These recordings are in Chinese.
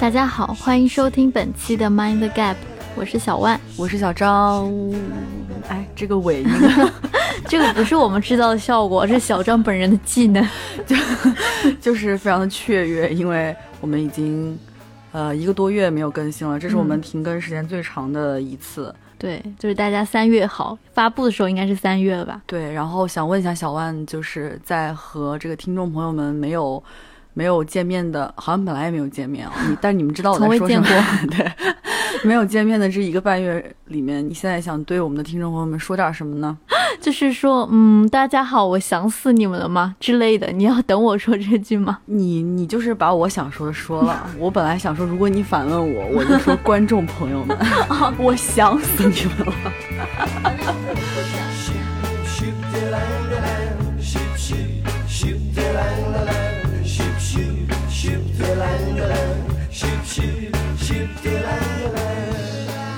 大家好，欢迎收听本期的 Mind Gap，我是小万，我是小张。哎，这个尾音，这个不是我们制造的效果，是小张本人的技能，就就是非常的雀跃，因为我们已经呃一个多月没有更新了，这是我们停更时间最长的一次。对，就是大家三月好发布的时候应该是三月了吧？对，然后想问一下小万，就是在和这个听众朋友们没有。没有见面的，好像本来也没有见面啊。你，但你们知道我在说什么？对，没有见面的这一个半月里面，你现在想对我们的听众朋友们说点什么呢？就是说，嗯，大家好，我想死你们了吗之类的？你要等我说这句吗？你，你就是把我想说的说了。我本来想说，如果你反问我，我就说观众朋友们，我想死你们了。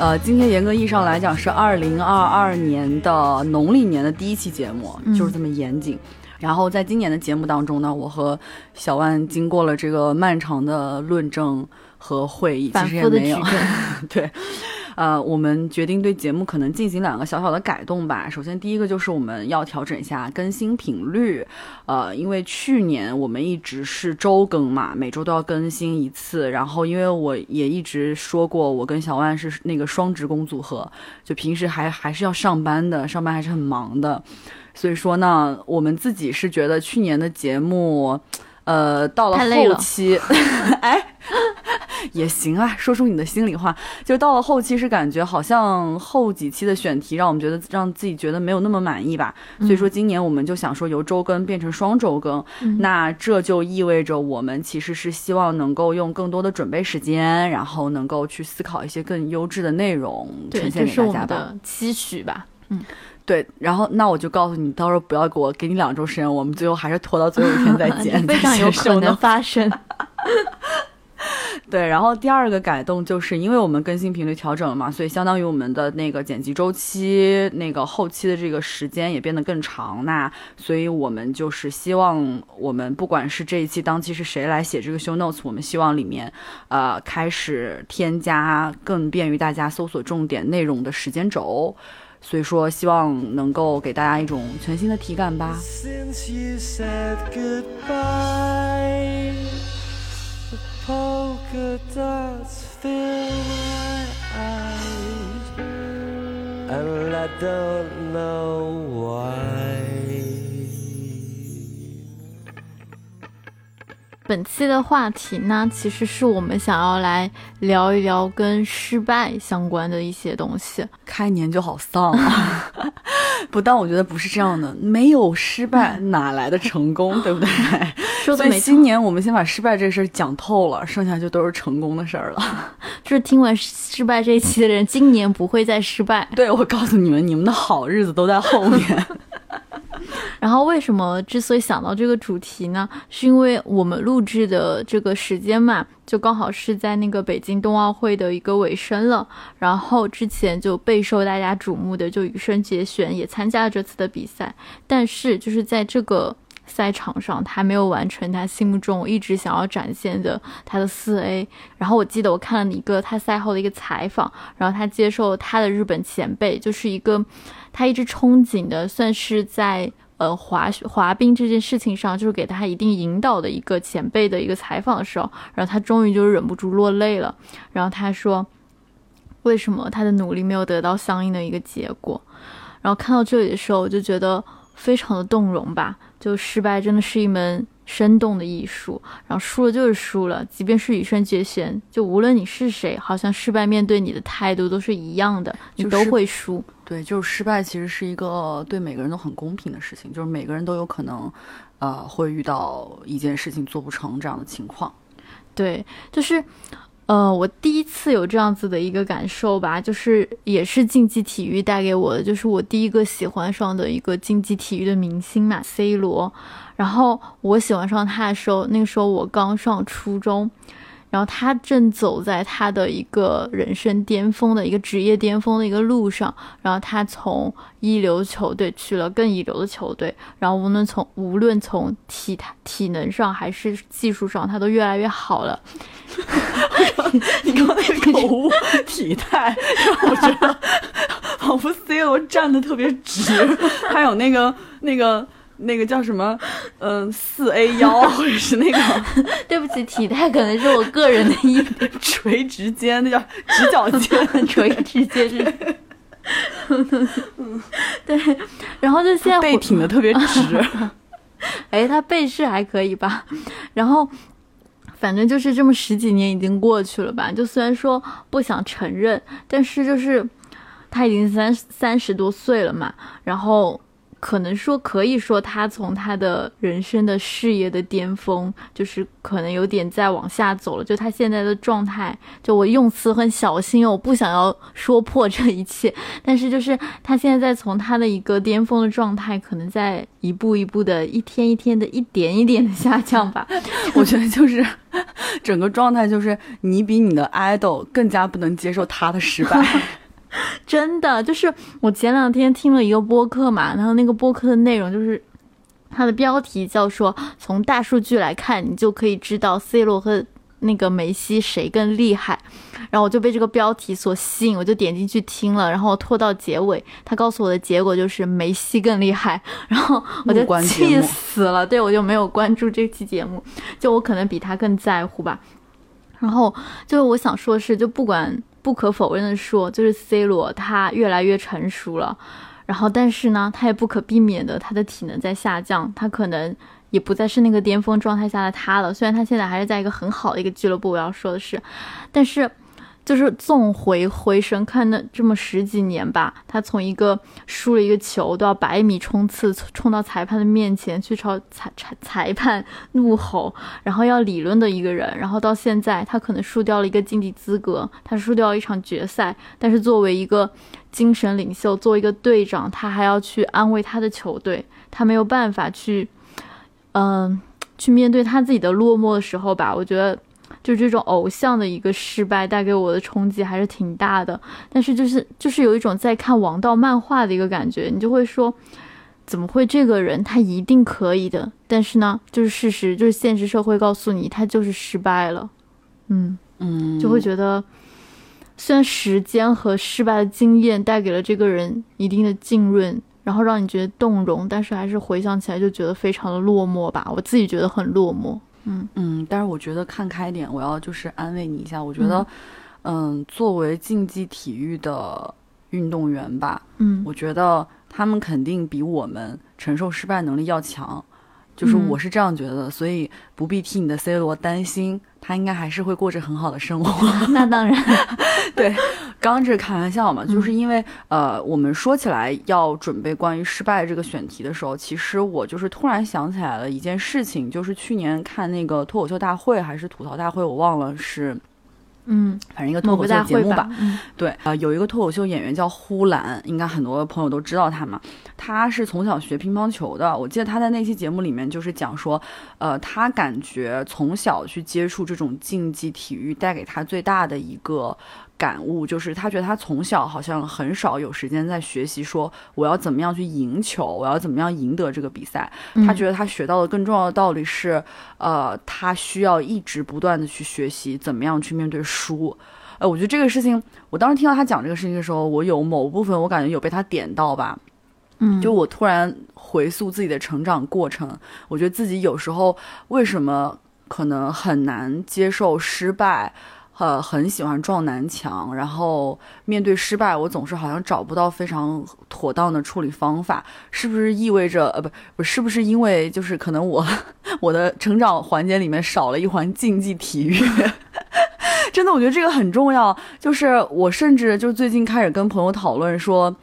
呃，今天严格意义上来讲是二零二二年的农历年的第一期节目，就是这么严谨。然后在今年的节目当中呢，我和小万经过了这个漫长的论证和会议，其实也没有 对。呃，我们决定对节目可能进行两个小小的改动吧。首先，第一个就是我们要调整一下更新频率。呃，因为去年我们一直是周更嘛，每周都要更新一次。然后，因为我也一直说过，我跟小万是那个双职工组合，就平时还还是要上班的，上班还是很忙的。所以说呢，我们自己是觉得去年的节目。呃，到了后期，哎，也行啊，说出你的心里话。就到了后期，是感觉好像后几期的选题让我们觉得让自己觉得没有那么满意吧。所以说，今年我们就想说由周更变成双周更。那这就意味着我们其实是希望能够用更多的准备时间，然后能够去思考一些更优质的内容呈现给大家的期许吧。嗯。对，然后那我就告诉你，到时候不要给我给你两周时间，我们最后还是拖到最后一天再剪，非常有可能发生。对，然后第二个改动就是因为我们更新频率调整了嘛，所以相当于我们的那个剪辑周期、那个后期的这个时间也变得更长。那所以我们就是希望，我们不管是这一期当期是谁来写这个 show notes，我们希望里面呃开始添加更便于大家搜索重点内容的时间轴。所以说，希望能够给大家一种全新的体感吧。本期的话题呢，其实是我们想要来聊一聊跟失败相关的一些东西。开年就好丧啊！不但我觉得不是这样的，没有失败哪来的成功，对不对？所以今年我们先把失败这事儿讲透了，剩下就都是成功的事儿了。就是听完失败这一期的人，今年不会再失败。对，我告诉你们，你们的好日子都在后面。然后为什么之所以想到这个主题呢？是因为我们录制的这个时间嘛，就刚好是在那个北京冬奥会的一个尾声了。然后之前就备受大家瞩目的，就羽生结弦也参加了这次的比赛，但是就是在这个赛场上，他没有完成他心目中一直想要展现的他的四 A。然后我记得我看了一个他赛后的一个采访，然后他接受他的日本前辈，就是一个他一直憧憬的，算是在。呃，滑滑冰这件事情上，就是给他一定引导的一个前辈的一个采访的时候，然后他终于就忍不住落泪了。然后他说，为什么他的努力没有得到相应的一个结果？然后看到这里的时候，我就觉得非常的动容吧。就失败真的是一门生动的艺术，然后输了就是输了，即便是羽生结弦，就无论你是谁，好像失败面对你的态度都是一样的，你都会输。对，就是失败其实是一个对每个人都很公平的事情，就是每个人都有可能，呃，会遇到一件事情做不成这样的情况。对，就是，呃，我第一次有这样子的一个感受吧，就是也是竞技体育带给我的，就是我第一个喜欢上的一个竞技体育的明星嘛，C 罗。然后我喜欢上他的时候，那个时候我刚上初中。然后他正走在他的一个人生巅峰的一个职业巅峰的一个路上，然后他从一流球队去了更一流的球队，然后无论从无论从体态体能上还是技术上，他都越来越好了。你刚那个口误体态，让我觉得仿佛 C 罗站的特别直，还有那个那个那个叫什么，嗯，四 A 腰，或者是那个，对不起，体态可能是我个人的意垂直肩，那叫 直角肩，垂直肩是。对，然后就现在背挺的特别直，哎，他背是还可以吧？然后。反正就是这么十几年已经过去了吧，就虽然说不想承认，但是就是他已经三三十多岁了嘛，然后。可能说可以说他从他的人生的事业的巅峰，就是可能有点在往下走了。就他现在的状态，就我用词很小心，我不想要说破这一切。但是就是他现在在从他的一个巅峰的状态，可能在一步一步的、一天一天的、一点一点的下降吧。我觉得就是整个状态就是你比你的 idol 更加不能接受他的失败。真的，就是我前两天听了一个播客嘛，然后那个播客的内容就是，它的标题叫说从大数据来看，你就可以知道 C 罗和那个梅西谁更厉害。然后我就被这个标题所吸引，我就点进去听了，然后拖到结尾，他告诉我的结果就是梅西更厉害，然后我就气死了。对我就没有关注这期节目，就我可能比他更在乎吧。然后就是我想说的是，就不管。不可否认的说，就是 C 罗他越来越成熟了，然后但是呢，他也不可避免的他的体能在下降，他可能也不再是那个巅峰状态下的他了。虽然他现在还是在一个很好的一个俱乐部，我要说的是，但是。就是纵回回神看那这么十几年吧，他从一个输了一个球都要百米冲刺冲到裁判的面前去朝裁裁裁判怒吼，然后要理论的一个人，然后到现在他可能输掉了一个晋级资格，他输掉一场决赛，但是作为一个精神领袖，作为一个队长，他还要去安慰他的球队，他没有办法去，嗯，去面对他自己的落寞的时候吧，我觉得。就这种偶像的一个失败带给我的冲击还是挺大的，但是就是就是有一种在看王道漫画的一个感觉，你就会说，怎么会这个人他一定可以的？但是呢，就是事实，就是现实社会告诉你他就是失败了，嗯嗯，就会觉得，虽然时间和失败的经验带给了这个人一定的浸润，然后让你觉得动容，但是还是回想起来就觉得非常的落寞吧，我自己觉得很落寞。嗯嗯，但是我觉得看开点，我要就是安慰你一下。我觉得，嗯，作为竞技体育的运动员吧，嗯，我觉得他们肯定比我们承受失败能力要强。就是我是这样觉得，所以不必替你的 C 罗担心，他应该还是会过着很好的生活。那当然，对，刚刚这是开玩笑嘛，就是因为呃，我们说起来要准备关于失败这个选题的时候，其实我就是突然想起来了一件事情，就是去年看那个脱口秀大会还是吐槽大会，我忘了是。嗯，反正一个脱口秀节目吧。嗯，对啊，有一个脱口秀演员叫呼兰，应该很多朋友都知道他嘛。他是从小学乒乓球的，我记得他在那期节目里面就是讲说，呃，他感觉从小去接触这种竞技体育带给他最大的一个。感悟就是，他觉得他从小好像很少有时间在学习，说我要怎么样去赢球，我要怎么样赢得这个比赛。他觉得他学到的更重要的道理是，呃，他需要一直不断的去学习，怎么样去面对输。呃，我觉得这个事情，我当时听到他讲这个事情的时候，我有某部分我感觉有被他点到吧。嗯，就我突然回溯自己的成长过程，我觉得自己有时候为什么可能很难接受失败。呃，很喜欢撞南墙，然后面对失败，我总是好像找不到非常妥当的处理方法，是不是意味着呃不不是不是因为就是可能我我的成长环节里面少了一环竞技体育？真的，我觉得这个很重要。就是我甚至就最近开始跟朋友讨论说，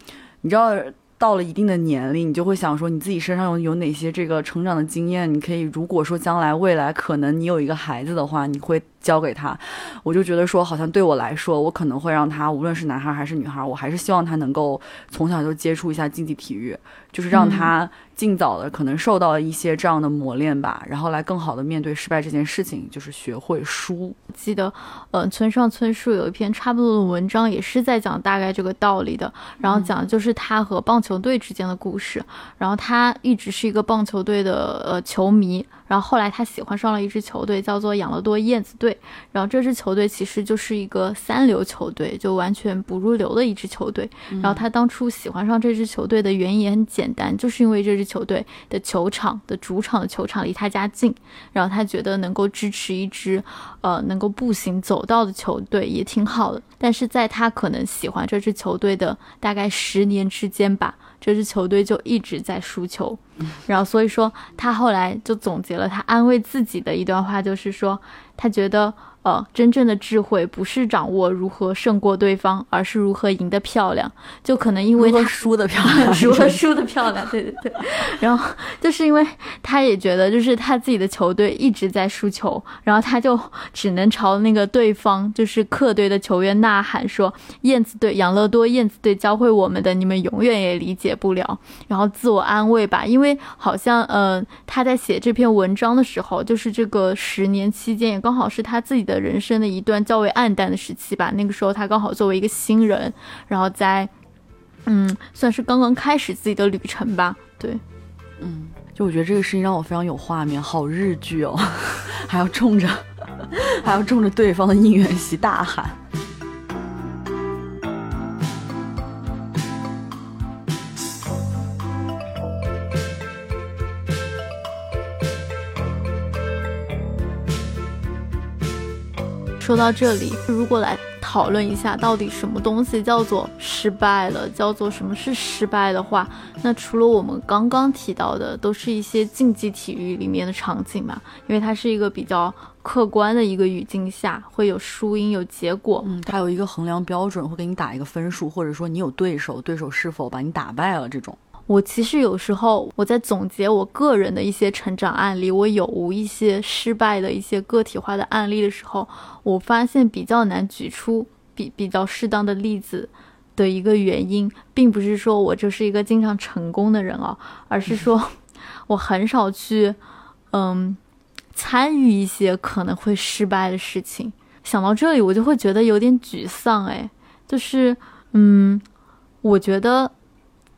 你知道。到了一定的年龄，你就会想说，你自己身上有有哪些这个成长的经验？你可以，如果说将来未来可能你有一个孩子的话，你会教给他。我就觉得说，好像对我来说，我可能会让他，无论是男孩还是女孩，我还是希望他能够从小就接触一下竞技体育，就是让他。尽早的可能受到一些这样的磨练吧，然后来更好的面对失败这件事情，就是学会输。记得，呃，村上春树有一篇差不多的文章，也是在讲大概这个道理的。然后讲的就是他和棒球队之间的故事。然后他一直是一个棒球队的呃球迷。然后后来他喜欢上了一支球队，叫做养乐多燕子队。然后这支球队其实就是一个三流球队，就完全不入流的一支球队。然后他当初喜欢上这支球队的原因也很简单，就是因为这支球队的球场的主场的球场离他家近，然后他觉得能够支持一支呃能够步行走到的球队也挺好的。但是在他可能喜欢这支球队的大概十年之间吧。这支球队就一直在输球，然后所以说他后来就总结了他安慰自己的一段话，就是说他觉得。呃，真正的智慧不是掌握如何胜过对方，而是如何赢得漂亮。就可能因为他输的漂亮，如何输的漂亮，对对对。然后就是因为他也觉得，就是他自己的球队一直在输球，然后他就只能朝那个对方，就是客队的球员呐喊说：“燕子队，养乐多燕子队教会我们的，你们永远也理解不了。”然后自我安慰吧，因为好像呃他在写这篇文章的时候，就是这个十年期间也刚好是他自己。的人生的一段较为暗淡的时期吧。那个时候，他刚好作为一个新人，然后在，嗯，算是刚刚开始自己的旅程吧。对，嗯，就我觉得这个事情让我非常有画面，好日剧哦，还要冲着，还要冲着对方的应援席大喊。说到这里，如果来讨论一下到底什么东西叫做失败了，叫做什么是失败的话，那除了我们刚刚提到的，都是一些竞技体育里面的场景嘛，因为它是一个比较客观的一个语境下，会有输赢有结果，嗯，它有一个衡量标准，会给你打一个分数，或者说你有对手，对手是否把你打败了这种。我其实有时候我在总结我个人的一些成长案例，我有无一些失败的一些个体化的案例的时候，我发现比较难举出比比较适当的例子的一个原因，并不是说我就是一个经常成功的人哦，而是说 我很少去嗯参与一些可能会失败的事情。想到这里，我就会觉得有点沮丧，哎，就是嗯，我觉得。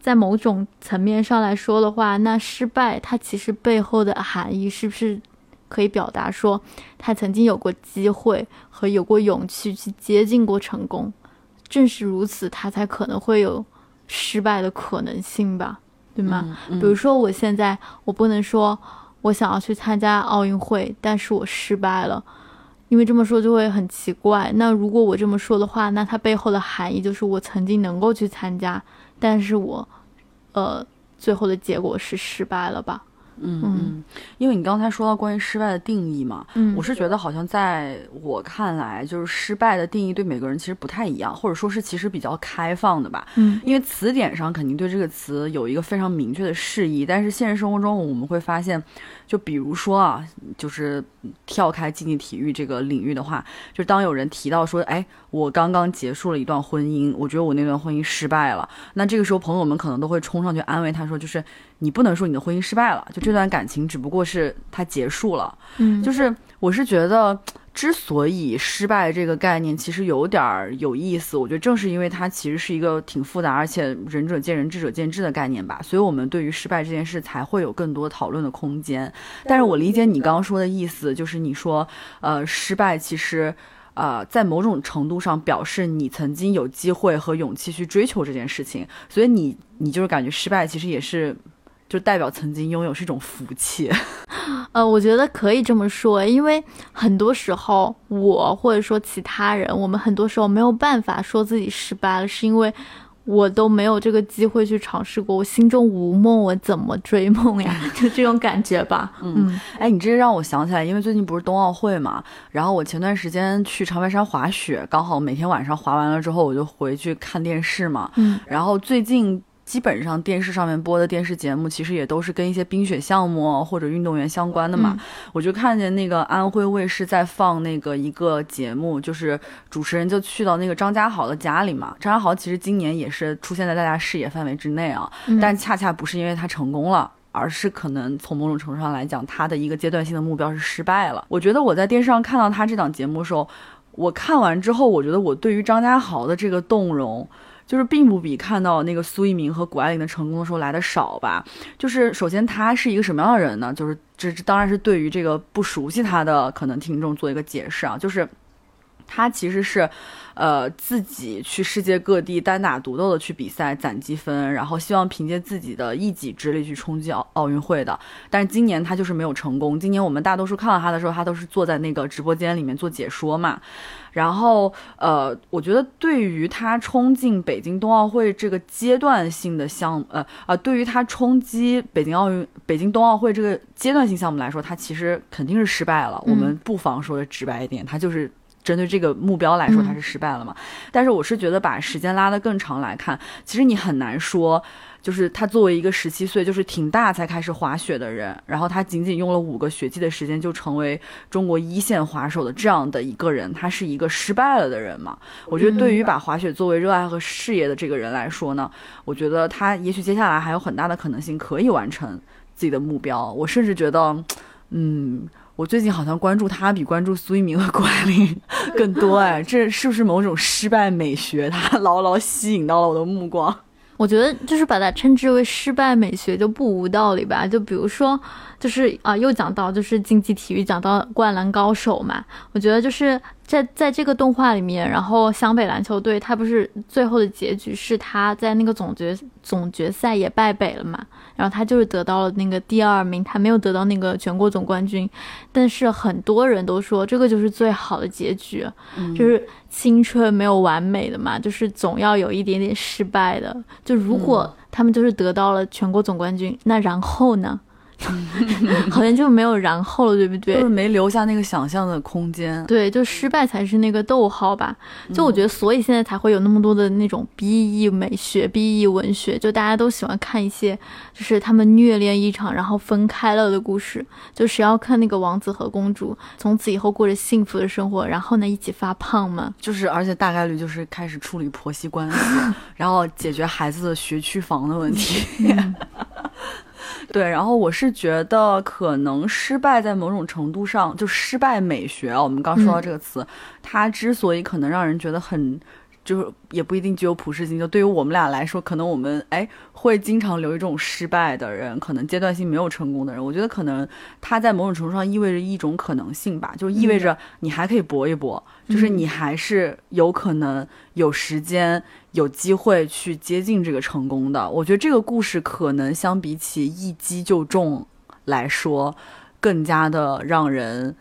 在某种层面上来说的话，那失败它其实背后的含义是不是可以表达说，他曾经有过机会和有过勇气去接近过成功，正是如此，他才可能会有失败的可能性吧，对吗？比如说我现在我不能说我想要去参加奥运会，但是我失败了，因为这么说就会很奇怪。那如果我这么说的话，那它背后的含义就是我曾经能够去参加。但是我，呃，最后的结果是失败了吧？嗯嗯，因为你刚才说到关于失败的定义嘛，嗯，我是觉得好像在我看来，就是失败的定义对每个人其实不太一样，或者说是其实比较开放的吧。嗯，因为词典上肯定对这个词有一个非常明确的释义，但是现实生活中我们会发现，就比如说啊，就是跳开竞技体育这个领域的话，就当有人提到说，哎，我刚刚结束了一段婚姻，我觉得我那段婚姻失败了，那这个时候朋友们可能都会冲上去安慰他说，就是。你不能说你的婚姻失败了，就这段感情只不过是它结束了。嗯，就是我是觉得，之所以失败这个概念其实有点儿有意思，我觉得正是因为它其实是一个挺复杂，而且仁者见仁，智者见智的概念吧。所以我们对于失败这件事才会有更多讨论的空间。但是我理解你刚刚说的意思，就是你说，呃，失败其实。呃，在某种程度上表示你曾经有机会和勇气去追求这件事情，所以你你就是感觉失败其实也是，就代表曾经拥有是一种福气。呃，我觉得可以这么说，因为很多时候我或者说其他人，我们很多时候没有办法说自己失败了，是因为。我都没有这个机会去尝试过，我心中无梦，我怎么追梦呀？就这种感觉吧。嗯，哎，你这让我想起来，因为最近不是冬奥会嘛，然后我前段时间去长白山滑雪，刚好每天晚上滑完了之后，我就回去看电视嘛。嗯，然后最近。基本上电视上面播的电视节目，其实也都是跟一些冰雪项目或者运动员相关的嘛。我就看见那个安徽卫视在放那个一个节目，就是主持人就去到那个张家豪的家里嘛。张家豪其实今年也是出现在大家视野范围之内啊，但恰恰不是因为他成功了，而是可能从某种程度上来讲，他的一个阶段性的目标是失败了。我觉得我在电视上看到他这档节目的时候，我看完之后，我觉得我对于张家豪的这个动容。就是并不比看到那个苏一鸣和谷爱凌的成功的时候来的少吧。就是首先他是一个什么样的人呢？就是这这当然是对于这个不熟悉他的可能听众做一个解释啊，就是他其实是。呃，自己去世界各地单打独斗的去比赛攒积分，然后希望凭借自己的一己之力去冲击奥奥运会的。但是今年他就是没有成功。今年我们大多数看到他的时候，他都是坐在那个直播间里面做解说嘛。然后，呃，我觉得对于他冲进北京冬奥会这个阶段性的项目，呃啊，对于他冲击北京奥运、北京冬奥会这个阶段性项目来说，他其实肯定是失败了。我们不妨说的直白一点，他就是。针对这个目标来说，他是失败了嘛？但是我是觉得把时间拉得更长来看，其实你很难说，就是他作为一个十七岁，就是挺大才开始滑雪的人，然后他仅仅用了五个学期的时间就成为中国一线滑手的这样的一个人，他是一个失败了的人嘛？我觉得对于把滑雪作为热爱和事业的这个人来说呢，我觉得他也许接下来还有很大的可能性可以完成自己的目标。我甚至觉得，嗯。我最近好像关注他比关注苏一鸣和谷爱凌更多哎，这是不是某种失败美学？他牢牢吸引到了我的目光。我觉得就是把它称之为失败美学就不无道理吧。就比如说，就是啊，又讲到就是竞技体育，讲到灌篮高手嘛。我觉得就是在在这个动画里面，然后湘北篮球队他不是最后的结局是他在那个总决总决赛也败北了嘛。然后他就是得到了那个第二名，他没有得到那个全国总冠军，但是很多人都说这个就是最好的结局，就是青春没有完美的嘛，就是总要有一点点失败的。就如果他们就是得到了全国总冠军，那然后呢？好像就没有然后了，对不对？就是没留下那个想象的空间。对，就失败才是那个逗号吧。就我觉得，所以现在才会有那么多的那种 B E 美学、B E 文学，就大家都喜欢看一些，就是他们虐恋一场然后分开了的故事。就谁要看那个王子和公主从此以后过着幸福的生活，然后呢一起发胖嘛？就是，而且大概率就是开始处理婆媳关系，然后解决孩子的学区房的问题。对，然后我是觉得可能失败在某种程度上就失败美学啊，我们刚说到这个词，它之所以可能让人觉得很。就是也不一定具有普适性。就对于我们俩来说，可能我们哎会经常留一种失败的人，可能阶段性没有成功的人。我觉得可能他在某种程度上意味着一种可能性吧，就意味着你还可以搏一搏，就是你还是有可能有时间、有机会去接近这个成功的。我觉得这个故事可能相比起一击就中来说，更加的让人。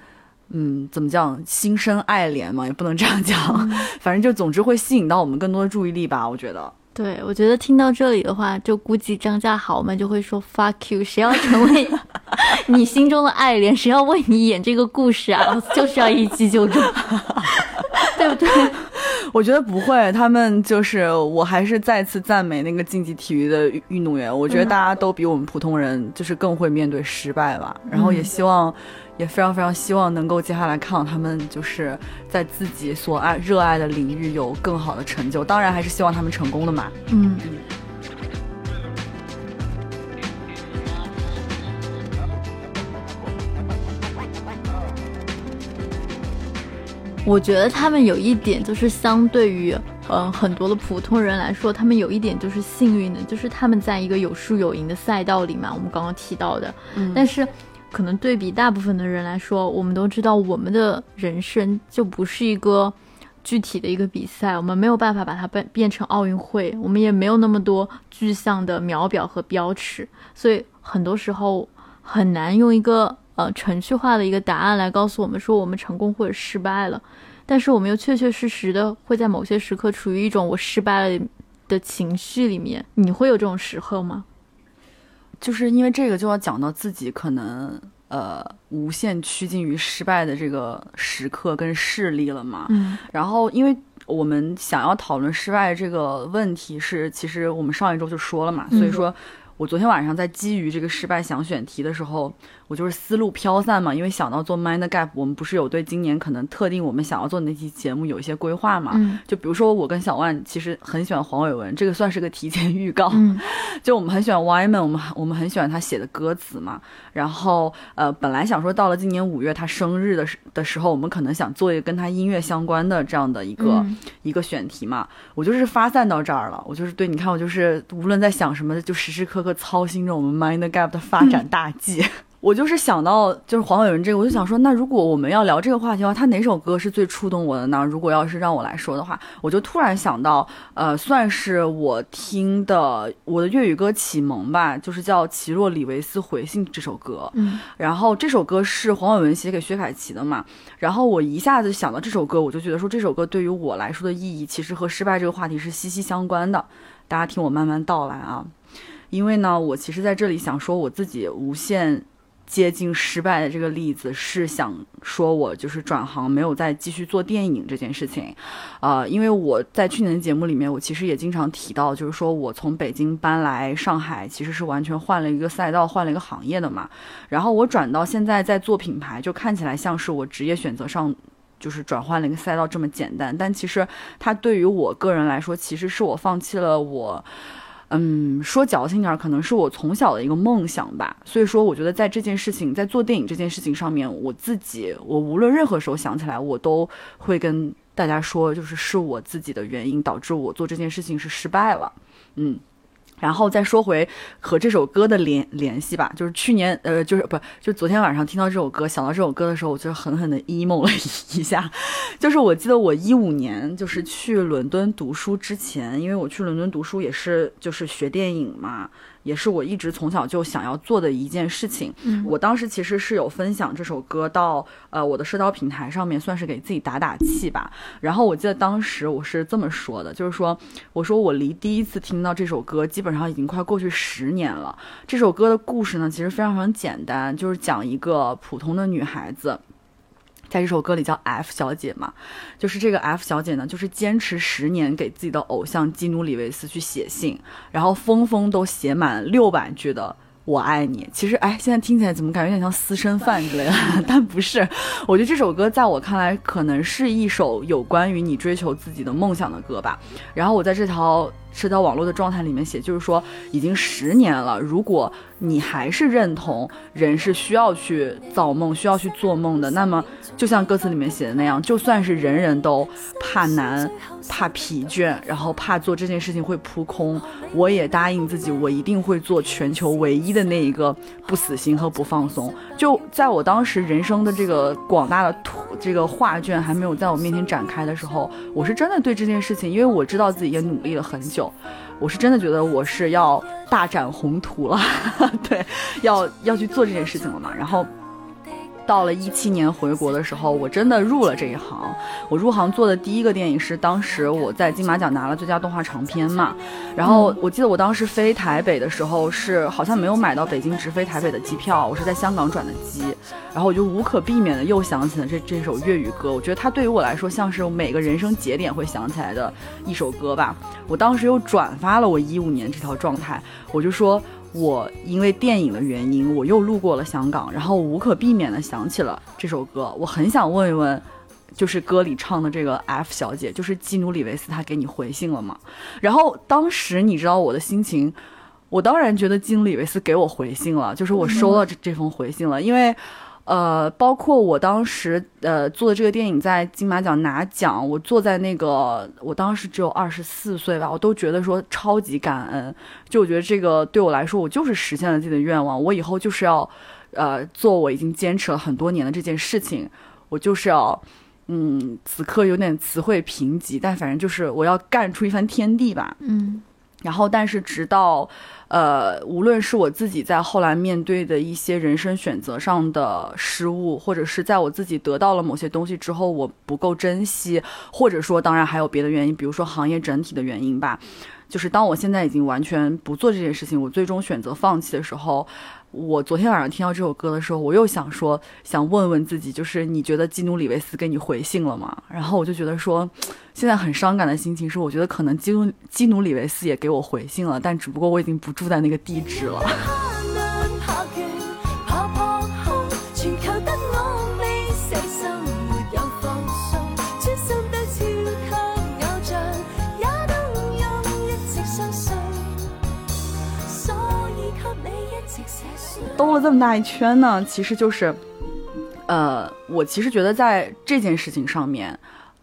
嗯，怎么讲？心生爱怜嘛，也不能这样讲。反正就总之会吸引到我们更多的注意力吧，我觉得。对，我觉得听到这里的话，就估计张家豪们就会说 fuck you，谁要成为 你心中的爱怜，谁要为你演这个故事啊？就是要一击就中，对不对？我觉得不会，他们就是我还是再次赞美那个竞技体育的运动员。我觉得大家都比我们普通人就是更会面对失败吧，然后也希望。也非常非常希望能够接下来看到他们就是在自己所爱热爱的领域有更好的成就，当然还是希望他们成功的嘛。嗯。我觉得他们有一点就是相对于嗯很多的普通人来说，他们有一点就是幸运的，就是他们在一个有输有赢的赛道里嘛。我们刚刚提到的，但是。可能对比大部分的人来说，我们都知道我们的人生就不是一个具体的一个比赛，我们没有办法把它变变成奥运会，我们也没有那么多具象的秒表和标尺，所以很多时候很难用一个呃程序化的一个答案来告诉我们说我们成功或者失败了。但是我们又确确实实的会在某些时刻处于一种我失败了的情绪里面。你会有这种时候吗？就是因为这个就要讲到自己可能呃无限趋近于失败的这个时刻跟事例了嘛。嗯。然后，因为我们想要讨论失败这个问题，是其实我们上一周就说了嘛，所以说我昨天晚上在基于这个失败想选题的时候，我就是思路飘散嘛，因为想到做 Mind Gap，我们不是有对今年可能特定我们想要做的那期节目有一些规划嘛？嗯就比如说我跟小万其实很喜欢黄伟文，这个算是个提前预告。嗯 就我们很喜欢 Wyman，我们我们很喜欢他写的歌词嘛。然后呃，本来想说到了今年五月他生日的时的时候，我们可能想做一个跟他音乐相关的这样的一个、嗯一个选题嘛。我就是发散到这儿了，我就是对你看，我就是无论在想什么，就时时刻刻操心着我们 Mind Gap 的发展大计。我就是想到就是黄伟文这个，我就想说，那如果我们要聊这个话题的话，他哪首歌是最触动我的呢？如果要是让我来说的话，我就突然想到，呃，算是我听的我的粤语歌启蒙吧，就是叫奇若李维斯回信这首歌。嗯然后这首歌是黄伟文写给薛凯琪的嘛，然后我一下子想到这首歌，我就觉得说这首歌对于我来说的意义，其实和失败这个话题是息息相关的。大家听我慢慢道来啊，因为呢，我其实在这里想说我自己无限接近失败的这个例子，是想说我就是转行没有再继续做电影这件事情，呃，因为我在去年的节目里面，我其实也经常提到，就是说我从北京搬来上海，其实是完全换了一个赛道，换了一个行业的嘛。然后我转到现在在做品牌，就看起来像是我职业选择上。就是转换了一个赛道这么简单，但其实它对于我个人来说，其实是我放弃了我嗯，说矫情点儿，可能是我从小的一个梦想吧。所以说，我觉得在这件事情，在做电影这件事情上面，我自己，我无论任何时候想起来，我都会跟大家说，就是是我自己的原因导致我做这件事情是失败了。嗯。然后再说回和这首歌的联联系吧，就是去年，呃，就是不，就昨天晚上听到这首歌，想到这首歌的时候，我就狠狠的 emo 了一下。就是我记得我一五年就是去伦敦读书之前，因为我去伦敦读书也是就是学电影嘛，也是我一直从小就想要做的一件事情。嗯我当时其实是有分享这首歌到呃我的社交平台上面，算是给自己打打气吧。然后我记得当时我是这么说的，就是说我说我离第一次听到这首歌基本上已经快过去十年了。这首歌的故事呢，其实非常非常简单，就是讲一个普通的女孩子。在这首歌里叫 F 小姐嘛，就是这个 F 小姐呢，就是坚持十年给自己的偶像基努里维斯去写信，然后封封都写满六百句的“我爱你”。其实，哎，现在听起来怎么感觉有点像私生饭之类的？但不是，我觉得这首歌在我看来，可能是一首有关于你追求自己的梦想的歌吧。然后我在这条社交网络的状态里面写，就是说已经十年了，如果你还是认同人是需要去造梦、需要去做梦的，那么就像歌词里面写的那样，就算是人人都怕难、怕疲倦，然后怕做这件事情会扑空，我也答应自己，我一定会做全球唯一的那一个不死心和不放松。就在我当时人生的这个广大的图这个画卷还没有在我面前展开的时候，我是真的对这件事情，因为我知道自己也努力了很久，我是真的觉得我是要大展宏图了，对，要要去做这件事情了嘛。然后到了一七年回国的时候，我真的入了这一行。我入行做的第一个电影是当时我在金马奖拿了最佳动画长片嘛，然后我记得我当时飞台北的时候是好像没有买到北京直飞台北的机票，我是在香港转的机，然后我就无可避免的又想起了这这首粤语歌，我觉得它对于我来说像是每个人生节点会想起来的一首歌吧。我当时又转发了我一五年这条状态，我就说。我因为电影的原因，我又路过了香港，然后无可避免的想起了这首歌。我很想问一问，就是歌里唱的这个 F 小姐，就是基努里维斯，他给你回信了吗？然后当时你知道我的心情，我当然觉得基努里维斯给我回信了，就是我收到这这封回信了，因为。呃，包括我当时呃做的这个电影在金马奖拿奖，我坐在那个，我当时只有二十四岁吧，我都觉得说超级感恩。就我觉得这个对我来说，我就是实现了自己的愿望，我以后就是要，呃，做我已经坚持了很多年的这件事情，我就是要，嗯，此刻有点词汇贫瘠，但反正就是我要干出一番天地吧。嗯然后，但是直到，呃，无论是我自己在后来面对的一些人生选择上的失误，或者是在我自己得到了某些东西之后，我不够珍惜，或者说，当然还有别的原因，比如说行业整体的原因吧。就是当我现在已经完全不做这件事情，我最终选择放弃的时候，我昨天晚上听到这首歌的时候，我又想说，想问问自己，就是你觉得基努里维斯给你回信了吗？然后我就觉得说，现在很伤感的心情是，我觉得可能基努基努里维斯也给我回信了，但只不过我已经不住在那个地址了。兜了这么大一圈呢，其实就是，呃，我其实觉得在这件事情上面，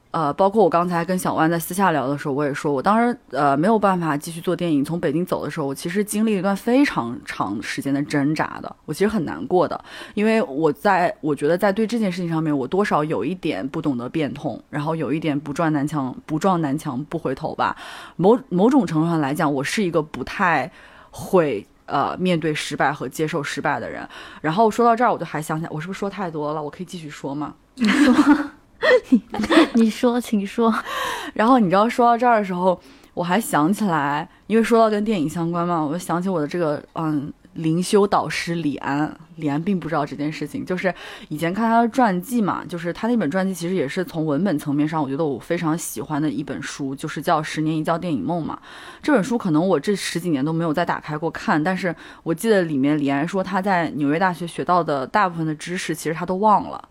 呃，包括我刚才跟小万在私下聊的时候，我也说，我当时呃没有办法继续做电影，从北京走的时候，我其实经历了一段非常长时间的挣扎的，我其实很难过的，因为我在我觉得在对这件事情上面，我多少有一点不懂得变通，然后有一点不撞南墙不撞南墙不回头吧，某某种程度上来讲，我是一个不太会。呃，面对失败和接受失败的人，然后说到这儿，我就还想想，我是不是说太多了？我可以继续说吗？你说，你说，请说。然后你知道说到这儿的时候，我还想起来，因为说到跟电影相关嘛，我就想起我的这个嗯。灵修导师李安，李安并不知道这件事情。就是以前看他的传记嘛，就是他那本传记其实也是从文本层面上，我觉得我非常喜欢的一本书，就是叫《十年一觉电影梦》嘛。这本书可能我这十几年都没有再打开过看，但是我记得里面李安说他在纽约大学学到的大部分的知识，其实他都忘了。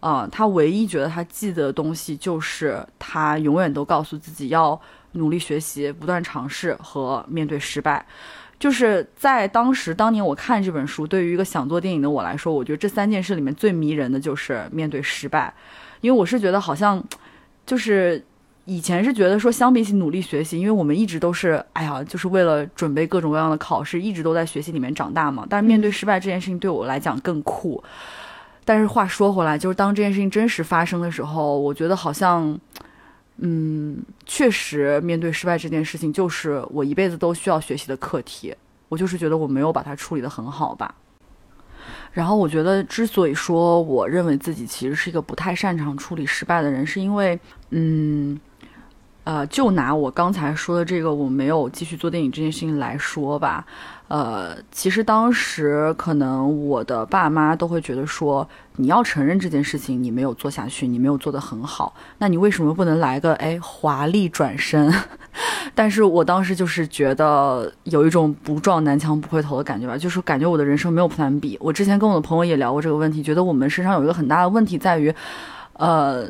啊，他唯一觉得他记得的东西，就是他永远都告诉自己要努力学习、不断尝试和面对失败。就是在当时当年我看这本书，对于一个想做电影的我来说，我觉得这三件事里面最迷人的就是面对失败，因为我是觉得好像，就是以前是觉得说相比起努力学习，因为我们一直都是哎呀，就是为了准备各种各样的考试，一直都在学习里面长大嘛。但是面对失败这件事情对我来讲更酷。但是话说回来，就是当这件事情真实发生的时候，我觉得好像。嗯，确实，面对失败这件事情，就是我一辈子都需要学习的课题。我就是觉得我没有把它处理得很好吧。然后我觉得，之所以说我认为自己其实是一个不太擅长处理失败的人，是因为，嗯，呃，就拿我刚才说的这个我没有继续做电影这件事情来说吧。呃，其实当时可能我的爸妈都会觉得说，你要承认这件事情你没有做下去，你没有做得很好，那你为什么不能来个哎华丽转身？但是我当时就是觉得有一种不撞南墙不回头的感觉吧，就是感觉我的人生没有 plan B。我之前跟我的朋友也聊过这个问题，觉得我们身上有一个很大的问题在于，呃，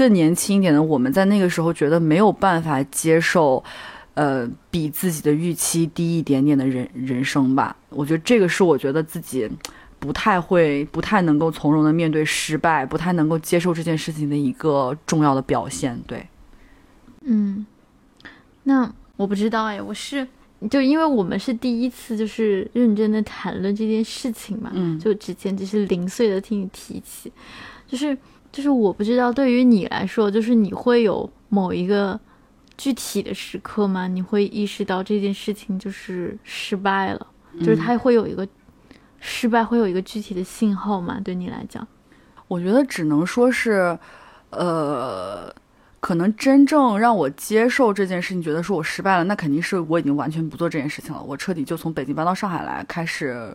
更年轻一点的我们在那个时候觉得没有办法接受。呃，比自己的预期低一点点的人人生吧，我觉得这个是我觉得自己不太会、不太能够从容的面对失败，不太能够接受这件事情的一个重要的表现。对，嗯，那我不知道哎，我是就因为我们是第一次就是认真的谈论这件事情嘛，嗯，就之前只是零碎的听你提起，就是就是我不知道对于你来说，就是你会有某一个。具体的时刻吗？你会意识到这件事情就是失败了，就是它会有一个失败，会有一个具体的信号吗？对你来讲，我觉得只能说是，呃，可能真正让我接受这件事情，觉得说我失败了，那肯定是我已经完全不做这件事情了，我彻底就从北京搬到上海来，开始。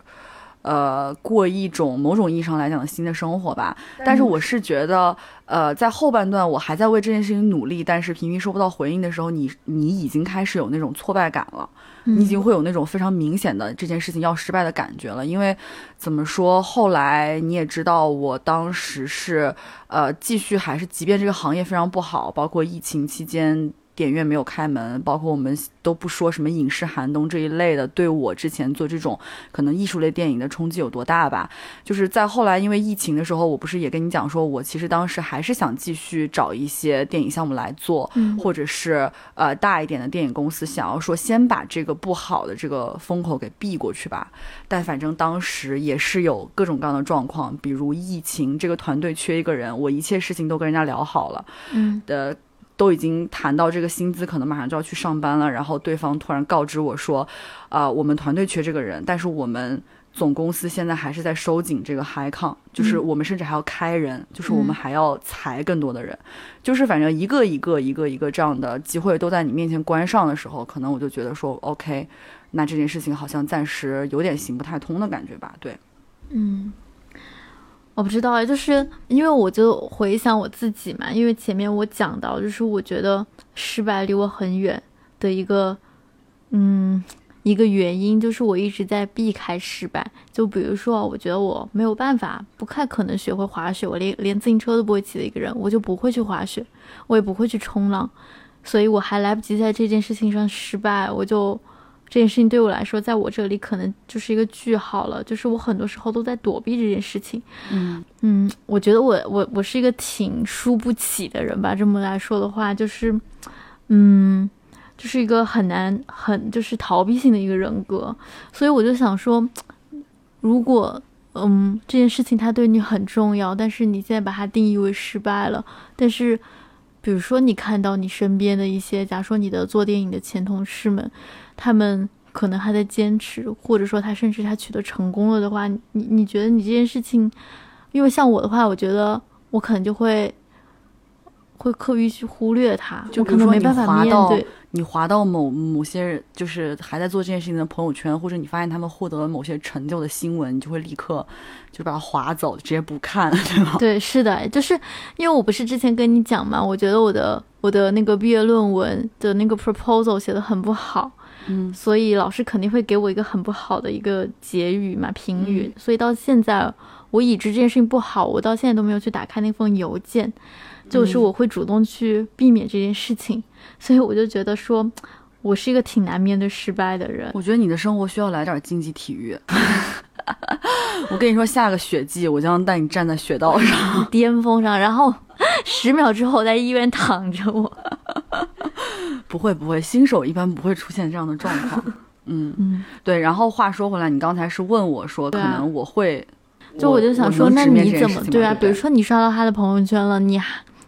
呃，过一种某种意义上来讲的新的生活吧。但是我是觉得，呃，在后半段我还在为这件事情努力，但是频频收不到回应的时候，你你已经开始有那种挫败感了，你已经会有那种非常明显的这件事情要失败的感觉了。因为怎么说，后来你也知道，我当时是呃继续还是，即便这个行业非常不好，包括疫情期间。电影院没有开门，包括我们都不说什么影视寒冬这一类的，对我之前做这种可能艺术类电影的冲击有多大吧？就是在后来因为疫情的时候，我不是也跟你讲说，我其实当时还是想继续找一些电影项目来做，或者是呃大一点的电影公司，想要说先把这个不好的这个风口给避过去吧。但反正当时也是有各种各样的状况，比如疫情，这个团队缺一个人，我一切事情都跟人家聊好了，嗯的。都已经谈到这个薪资可能马上就要去上班了，然后对方突然告知我说，啊，我们团队缺这个人，但是我们总公司现在还是在收紧这个 high count，就是我们甚至还要开人，就是我们还要裁更多的人，就是反正一个一个一个一个这样的机会都在你面前关上的时候，可能我就觉得说 OK，那这件事情好像暂时有点行不太通的感觉吧？对，嗯。我不知道，就是因为我就回想我自己嘛，因为前面我讲到，就是我觉得失败离我很远的一个，嗯，一个原因就是我一直在避开失败。就比如说，我觉得我没有办法，不太可能学会滑雪，我连连自行车都不会骑的一个人，我就不会去滑雪，我也不会去冲浪，所以我还来不及在这件事情上失败，我就。这件事情对我来说，在我这里可能就是一个句号了。就是我很多时候都在躲避这件事情。嗯嗯，我觉得我我我是一个挺输不起的人吧。这么来说的话，就是，嗯，就是一个很难很就是逃避性的一个人格。所以我就想说，如果嗯这件事情它对你很重要，但是你现在把它定义为失败了，但是比如说你看到你身边的一些，假如说你的做电影的前同事们。他们可能还在坚持，或者说他甚至他取得成功了的话，你你觉得你这件事情，因为像我的话，我觉得我可能就会会刻意去忽略他，就可能没办法面对。你滑到某某些就是还在做这件事情的朋友圈，或者你发现他们获得了某些成就的新闻，你就会立刻就把它划走，直接不看，对吗？对，是的，就是因为我不是之前跟你讲嘛，我觉得我的我的那个毕业论文的那个 proposal 写的很不好。嗯，所以老师肯定会给我一个很不好的一个结语嘛，评语。所以到现在，我已知这件事情不好，我到现在都没有去打开那封邮件，就是我会主动去避免这件事情。所以我就觉得说，我是一个挺难面对失败的人。我觉得你的生活需要来点竞技体育。我跟你说，下个雪季，我将带你站在雪道上，巅峰上，然后十秒之后在医院躺着我。不会不会，新手一般不会出现这样的状况。嗯嗯，对。然后话说回来，你刚才是问我说，可能我会，就我就想说，那你怎么对啊？比如说你刷到他的朋友圈了，你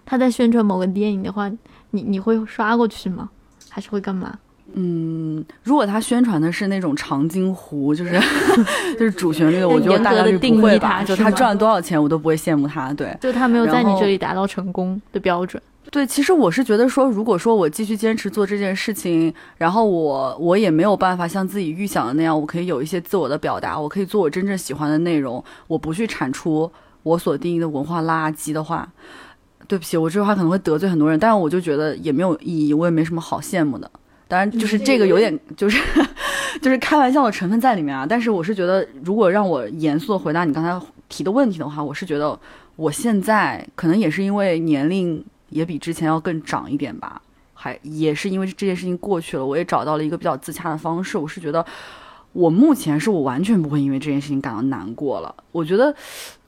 他在宣传某个电影的话，你你会刷过去吗？还是会干嘛？嗯，如果他宣传的是那种长津湖，就是 就是主旋律，我觉得大概率不会吧。就他赚了多少钱，我都不会羡慕他。对，就他没有在你这里达到成功的标准。对，其实我是觉得说，如果说我继续坚持做这件事情，然后我我也没有办法像自己预想的那样，我可以有一些自我的表达，我可以做我真正喜欢的内容，我不去产出我所定义的文化垃圾的话，对不起，我这句话可能会得罪很多人，但是我就觉得也没有意义，我也没什么好羡慕的。当然，就是这个有点就是 就是开玩笑的成分在里面啊。但是我是觉得，如果让我严肃的回答你刚才提的问题的话，我是觉得我现在可能也是因为年龄。也比之前要更长一点吧，还也是因为这件事情过去了，我也找到了一个比较自洽的方式。我是觉得，我目前是我完全不会因为这件事情感到难过了。我觉得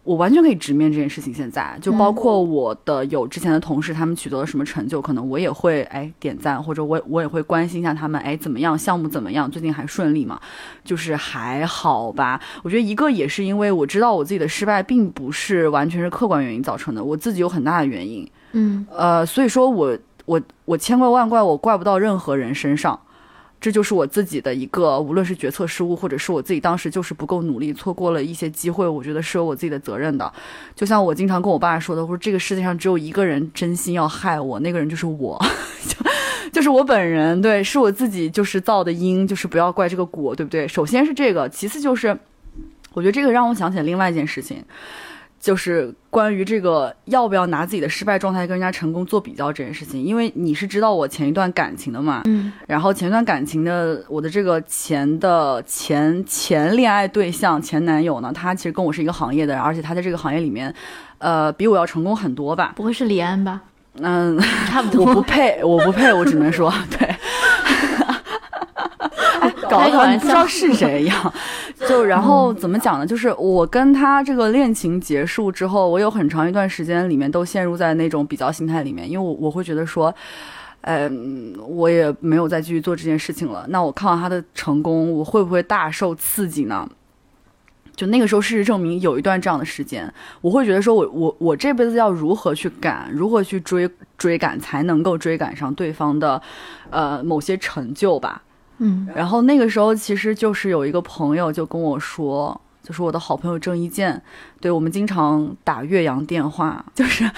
我完全可以直面这件事情。现在就包括我的有之前的同事，他们取得了什么成就，可能我也会哎点赞，或者我我也会关心一下他们，哎怎么样，项目怎么样，最近还顺利吗？就是还好吧。我觉得一个也是因为我知道我自己的失败并不是完全是客观原因造成的，我自己有很大的原因。嗯，呃，所以说我我我千怪万怪，我怪不到任何人身上，这就是我自己的一个，无论是决策失误，或者是我自己当时就是不够努力，错过了一些机会，我觉得是有我自己的责任的。就像我经常跟我爸说的，我说这个世界上只有一个人真心要害我，那个人就是我，就就是我本人，对，是我自己就是造的因，就是不要怪这个果，对不对？首先是这个，其次就是，我觉得这个让我想起另外一件事情。就是关于这个要不要拿自己的失败状态跟人家成功做比较这件事情，因为你是知道我前一段感情的嘛，嗯，然后前一段感情的我的这个前的前前恋爱对象前男友呢，他其实跟我是一个行业的，而且他在这个行业里面，呃，比我要成功很多吧？不会是李安吧？嗯，差不多。我不配，我不配，我只能说对。搞得不知道是谁一样，就然后怎么讲呢？就是我跟他这个恋情结束之后，我有很长一段时间里面都陷入在那种比较心态里面，因为我我会觉得说，嗯，我也没有再继续做这件事情了。那我看到他的成功，我会不会大受刺激呢？就那个时候，事实证明有一段这样的时间，我会觉得说我我我这辈子要如何去赶，如何去追追赶，才能够追赶上对方的，呃，某些成就吧。嗯，然后那个时候其实就是有一个朋友就跟我说，就是我的好朋友郑伊健，对我们经常打岳阳电话，就是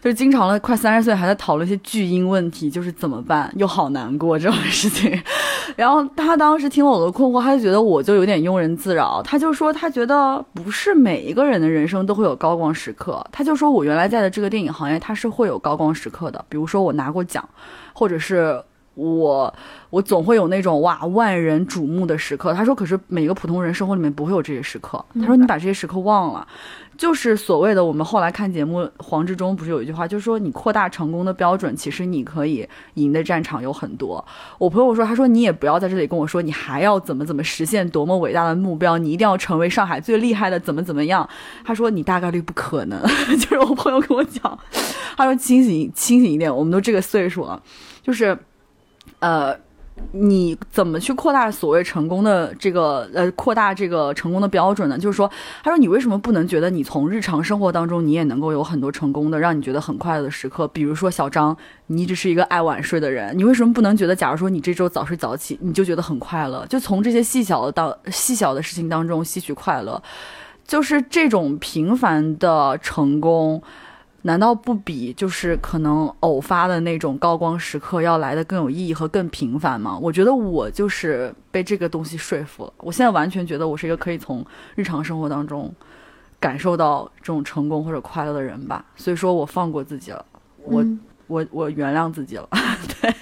就是经常了，快三十岁还在讨论一些巨婴问题，就是怎么办，又好难过这种事情。然后他当时听了我的困惑，他就觉得我就有点庸人自扰，他就说他觉得不是每一个人的人生都会有高光时刻，他就说我原来在的这个电影行业，他是会有高光时刻的，比如说我拿过奖，或者是。我我总会有那种哇万人瞩目的时刻。他说，可是每个普通人生活里面不会有这些时刻。他说，你把这些时刻忘了，就是所谓的我们后来看节目，黄志忠不是有一句话，就是说你扩大成功的标准，其实你可以赢的战场有很多。我朋友说，他说你也不要在这里跟我说你还要怎么怎么实现多么伟大的目标，你一定要成为上海最厉害的怎么怎么样。他说你大概率不可能。就是我朋友跟我讲，他说清醒清醒一点，我们都这个岁数了，就是。呃，你怎么去扩大所谓成功的这个呃扩大这个成功的标准呢？就是说，他说你为什么不能觉得你从日常生活当中你也能够有很多成功的让你觉得很快乐的时刻？比如说小张，你一直是一个爱晚睡的人，你为什么不能觉得，假如说你这周早睡早起，你就觉得很快乐？就从这些细小的当细小的事情当中吸取快乐，就是这种平凡的成功。难道不比就是可能偶发的那种高光时刻要来的更有意义和更频繁吗？我觉得我就是被这个东西说服了。我现在完全觉得我是一个可以从日常生活当中感受到这种成功或者快乐的人吧。所以说我放过自己了，我我我原谅自己了。对，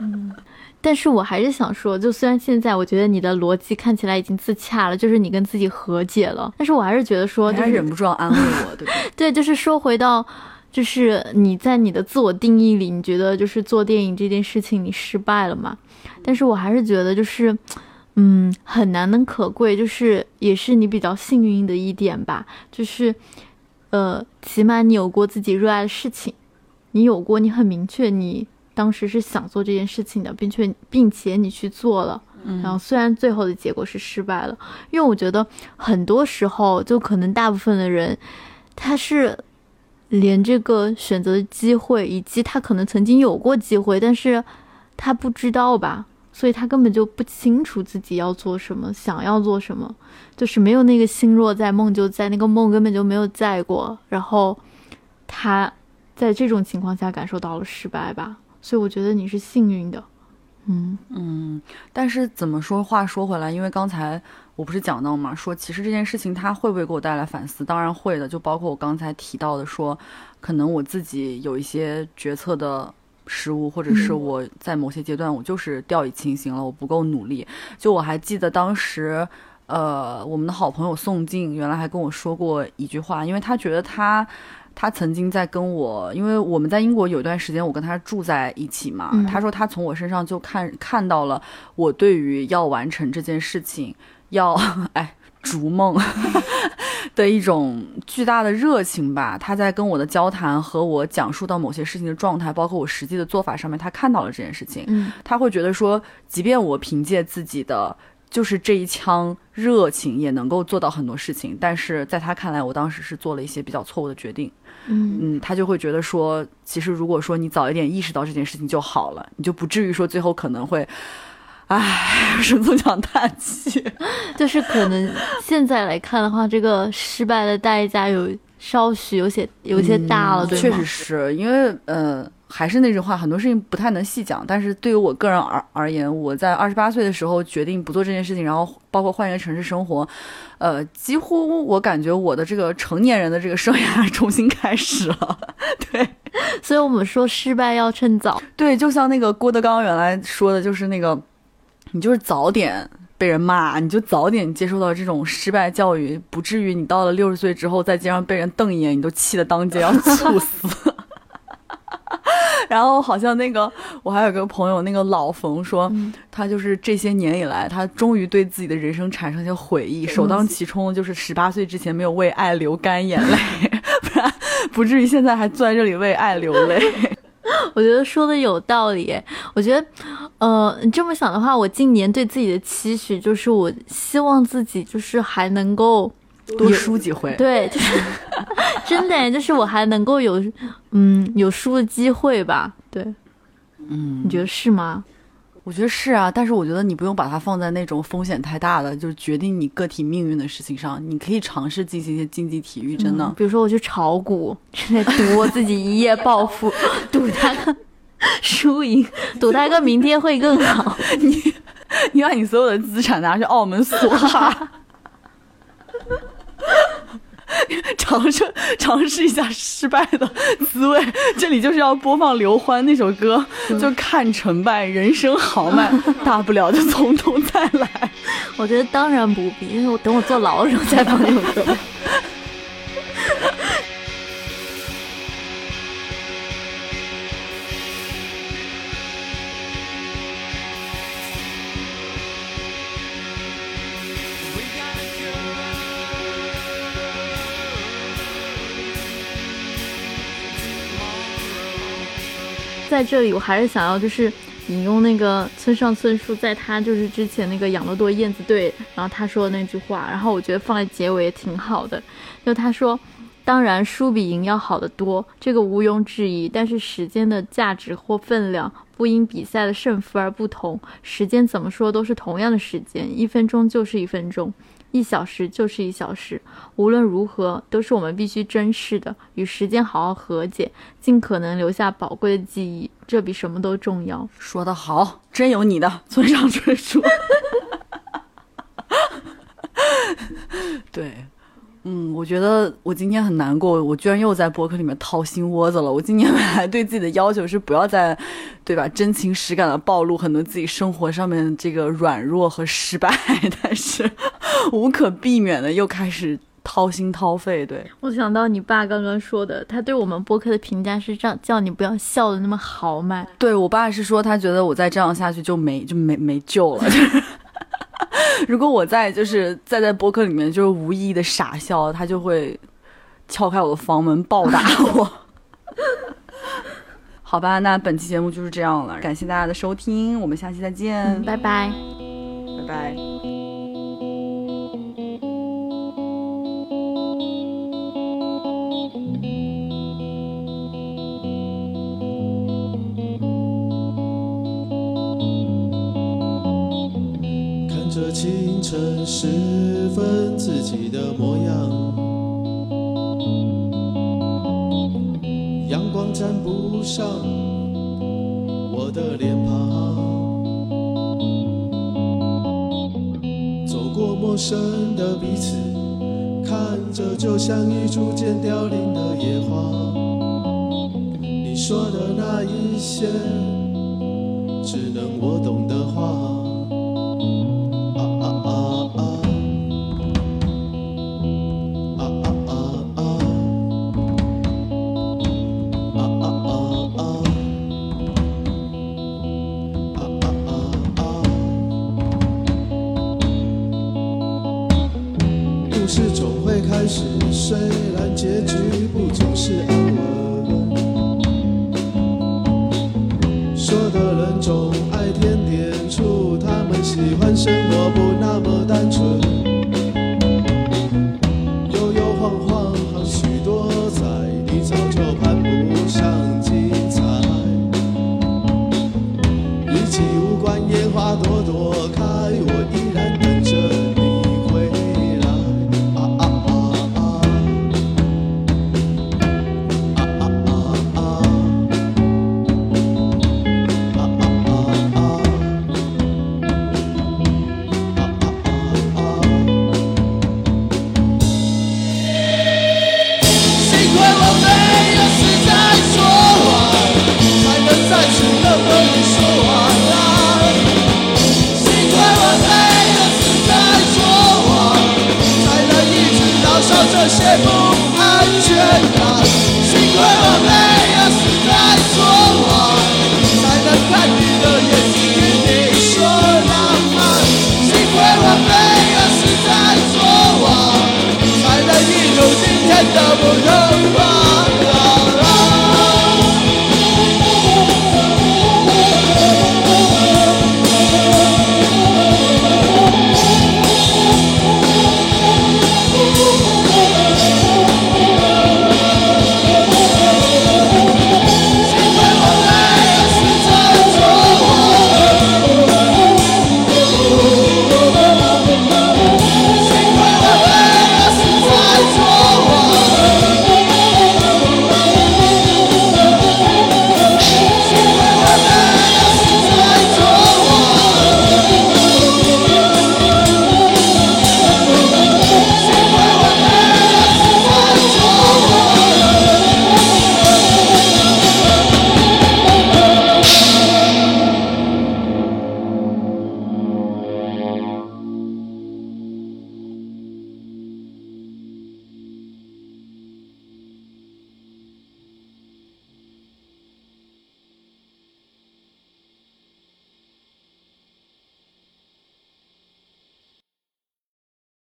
嗯。但是我还是想说，就虽然现在我觉得你的逻辑看起来已经自洽了，就是你跟自己和解了，但是我还是觉得说，就是忍不住要安慰我，对 对，就是说回到，就是你在你的自我定义里，你觉得就是做电影这件事情你失败了嘛？但是我还是觉得就是，嗯，很难能可贵，就是也是你比较幸运的一点吧，就是，呃，起码你有过自己热爱的事情，你有过，你很明确你。当时是想做这件事情的，并且并且你去做了，然后虽然最后的结果是失败了，因为我觉得很多时候就可能大部分的人，他是连这个选择的机会，以及他可能曾经有过机会，但是他不知道吧，所以他根本就不清楚自己要做什么，想要做什么，就是没有那个心若在梦就在，那个梦根本就没有在过，然后他在这种情况下感受到了失败吧。所以我觉得你是幸运的，嗯嗯，但是怎么说话说回来，因为刚才我不是讲到嘛，说其实这件事情它会不会给我带来反思？当然会的，就包括我刚才提到的，说可能我自己有一些决策的失误，或者是我在某些阶段我就是掉以轻心了，我不够努力。就我还记得当时，呃，我们的好朋友宋静原来还跟我说过一句话，因为他觉得他。他曾经在跟我，因为我们在英国有一段时间，我跟他住在一起嘛。他说他从我身上就看看到了我对于要完成这件事情，要 哎逐梦的一种巨大的热情吧。他在跟我的交谈和我讲述到某些事情的状态，包括我实际的做法上面，他看到了这件事情。嗯，他会觉得说，即便我凭借自己的。就是这一腔热情也能够做到很多事情，但是在他看来，我当时是做了一些比较错误的决定。嗯嗯，他就会觉得说，其实如果说你早一点意识到这件事情就好了，你就不至于说最后可能会，唉，是总想叹气。就是可能现在来看的话，这个失败的代价有稍许有些有些大了，对吗？确实是因为，呃。还是那句话，很多事情不太能细讲。但是对于我个人而而言，我在二十八岁的时候决定不做这件事情，然后包括换一个城市生活，呃，几乎我感觉我的这个成年人的这个生涯 重新开始了。对，所以我们说失败要趁早。对，就像那个郭德纲原来说的，就是那个，你就是早点被人骂，你就早点接受到这种失败教育，不至于你到了六十岁之后在街上被人瞪一眼，你都气得当街要 猝死。然后好像那个，我还有个朋友，那个老冯说，他就是这些年以来，他终于对自己的人生产生一些悔意，首当其冲就是十八岁之前没有为爱流干眼泪，不然不至于现在还坐在这里为爱流泪。我觉得说的有道理，我觉得，呃，你这么想的话，我今年对自己的期许就是，我希望自己就是还能够。多输几回，对，就是 真的，就是我还能够有，嗯，有输的机会吧？对，嗯，你觉得是吗？我觉得是啊，但是我觉得你不用把它放在那种风险太大的，就是决定你个体命运的事情上。你可以尝试进行一些竞技体育，真的。比如说我去炒股，在赌我自己一夜暴富，赌他个输赢，赌他个明天会更好。你你把你所有的资产拿去澳门梭哈。尝试尝试一下失败的滋味，这里就是要播放刘欢那首歌，就看成败，人生豪迈，大不了就从头再来。我觉得当然不必，因为我等我坐牢的时候再放这首歌。在这里，我还是想要就是引用那个村上春树，在他就是之前那个养乐多燕子队，然后他说的那句话，然后我觉得放在结尾也挺好的。就他说，当然输比赢要好得多，这个毋庸置疑。但是时间的价值或分量不因比赛的胜负而不同，时间怎么说都是同样的时间，一分钟就是一分钟。一小时就是一小时，无论如何都是我们必须珍视的。与时间好好和解，尽可能留下宝贵的记忆，这比什么都重要。说得好，真有你的村上春树。对。嗯，我觉得我今天很难过，我居然又在博客里面掏心窝子了。我今年本来对自己的要求是不要再，对吧，真情实感的暴露很多自己生活上面这个软弱和失败，但是无可避免的又开始掏心掏肺。对我想到你爸刚刚说的，他对我们播客的评价是这样，叫你不要笑的那么豪迈。对我爸是说，他觉得我再这样下去就没就没没救了。如果我在就是再在播客里面就是无意义的傻笑，他就会敲开我的房门暴打我。好吧，那本期节目就是这样了，感谢大家的收听，我们下期再见，拜拜，拜拜。清晨时分，自己的模样，阳光沾不上我的脸庞。走过陌生的彼此，看着就像已逐渐凋零的野花。你说的那一些，只能我懂的话。